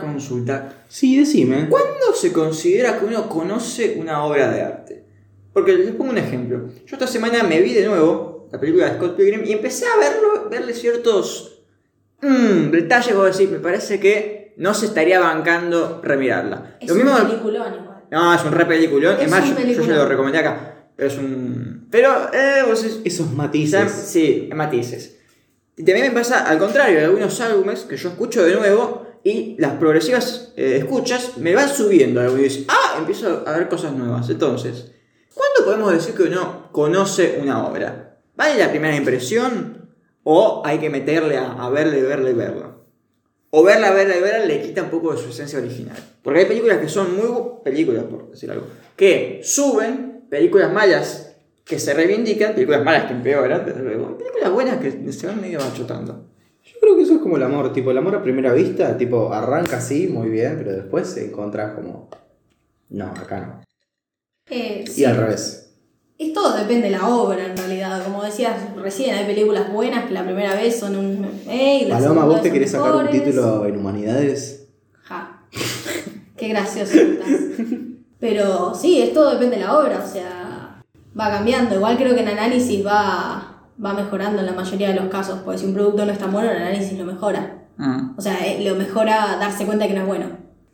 consulta. Sí, decime. ¿Cuándo se considera que uno conoce una obra de arte? Porque les pongo un ejemplo. Yo esta semana me vi de nuevo la película de Scott Pilgrim y empecé a verlo, verle ciertos mm, detalles. Voy a decir, me parece que no se estaría bancando remirarla. Es Lo un mismo. peliculón igual. No, es un re peliculón. Es Es más, un yo, yo ya lo recomendé acá. Pero es un. Pero, eh, vos es- Esos matices. Sí, matices. Y también me pasa al contrario, hay algunos álbumes que yo escucho de nuevo y las progresivas eh, escuchas me van subiendo algo y dices, ah, empiezo a ver cosas nuevas. Entonces, ¿cuándo podemos decir que uno conoce una obra? ¿Vale la primera impresión o hay que meterle a, a verla y verla y verla? O verla, verla y verla le quita un poco de su esencia original. Porque hay películas que son muy películas, por decir algo, que suben, películas malas que se reivindican, películas malas que empeoran, películas buenas que se van medio achotando. Yo creo que eso es como el amor, tipo el amor a primera vista, tipo arranca así, muy bien, pero después se encontrás como... No, acá no. Eh, Y sí. al revés. Es todo depende de la obra en realidad. Como decías recién, hay películas buenas que la primera vez son un. ¡Ey! la Paloma, ¿vos te querés sacar un título en humanidades? Ja. Qué gracioso estás. Pero sí, es todo depende de la obra, o sea, va cambiando. Igual creo que en análisis va, va mejorando en la mayoría de los casos, porque si un producto no es tan bueno, el análisis lo mejora. Mm. O sea, eh, lo mejora darse cuenta que no es bueno.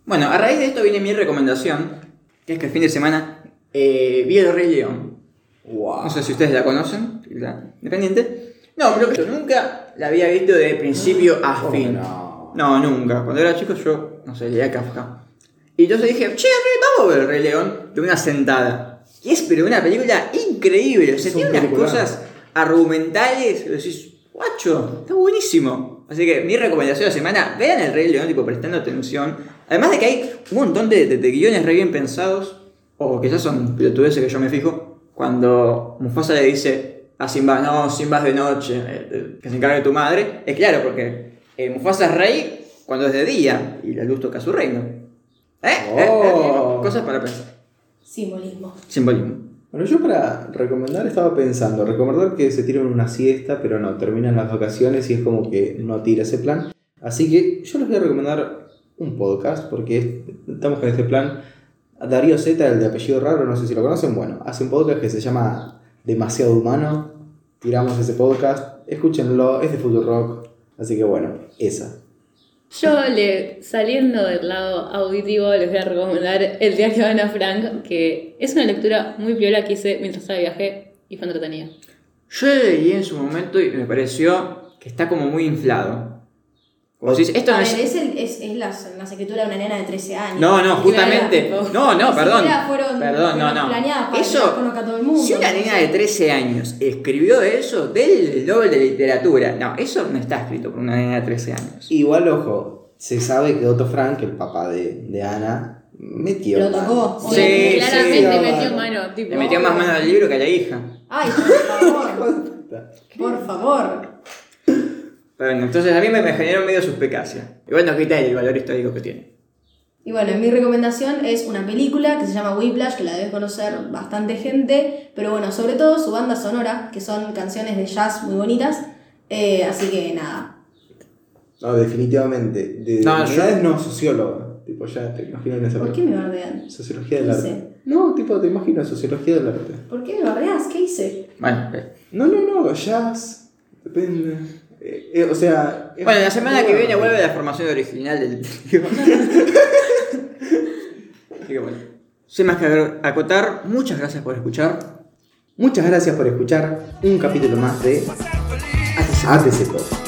Bueno, a raíz de esto viene mi recomendación, que es que el fin de semana eh, vi El Rey León. Wow. No sé si ustedes la conocen, película independiente. No, pero yo nunca la había visto de principio a ¿Cómo fin. que no? No, nunca. Cuando era chico yo, no sé, leía Kafka. Y entonces dije, che, Rey, vamos a ver El Rey León de una sentada. Y es pero una película increíble. O sea, tiene un unas cosas argumentales que decís, guacho, está buenísimo. Así que mi recomendación de la semana, vean El Rey León, tipo, prestando atención. Además de que hay un montón de, de- de guiones re bien pensados, o que ya son pelotudeces que yo me fijo, cuando Mufasa le dice a Simba, no, Simba es de noche, eh, que se encargue tu madre. Es claro, porque eh, Mufasa es rey cuando es de día y la luz toca su reino. ¿Eh? ¿Eh? ¿Eh? Oh. Cosas para pensar. Simbolismo. Simbolismo. Bueno, yo para recomendar estaba pensando, recomendar que se tiren una siesta, pero no, terminan las vacaciones y es como que no tira ese plan. Así que yo les voy a recomendar un podcast, porque es- estamos con este plan. Darío Z, el de apellido raro, no sé si lo conocen, bueno, hace un podcast que se llama Demasiado Humano. Tiramos ese podcast, escúchenlo, es de Futurock. Así que bueno, esa. Yo, le, saliendo del lado auditivo, les voy a recomendar El diario de Ana Frank, que es una lectura muy piola que hice mientras estaba de viaje y fue entretenida. Yo leí en su momento y me pareció que está como muy inflado. Como si esto A no ver, es... es, el- es, es la, la escritura de una nena de 13 años. No, no, justamente. No, no, perdón. fueron- Perdón, no, fueron no. que Eso, todo el mundo, si una no nena de 13 años escribió eso del Nobel de Literatura, no, eso no está escrito por una nena de 13 años. Igual, ojo, se sabe que Otto Frank, el papá de, de Ana, metió. Lo tocó. Sí, sí, claramente sí. metió mano. Tipo, Le metió más mano al libro que a la hija. Ay, por favor. por favor. Bueno, entonces a mí me, me generó medio suspicacia. Igual no quita el valor histórico que tiene. Y bueno, mi recomendación es una película que se llama Whiplash, que la debe conocer bastante gente, pero bueno, sobre todo su banda sonora, que son canciones de jazz muy bonitas. Eh, así que nada. No, definitivamente. De No, yo- no, sociólogo. Tipo, ya te imagino en esa ¿Por qué me bardean? Sociología del ¿Qué arte. hice? No, tipo, te imagino sociología del arte. ¿Por qué me bardeas? ¿Qué hice? Bueno, eh. No, no, no, jazz. Depende. Eh, eh, o sea. bueno la semana que viene vuelve la formación original del tío. Así que bueno. Sin más que acotar, muchas gracias por escuchar. Muchas gracias por escuchar un capítulo más de ATC Podcast.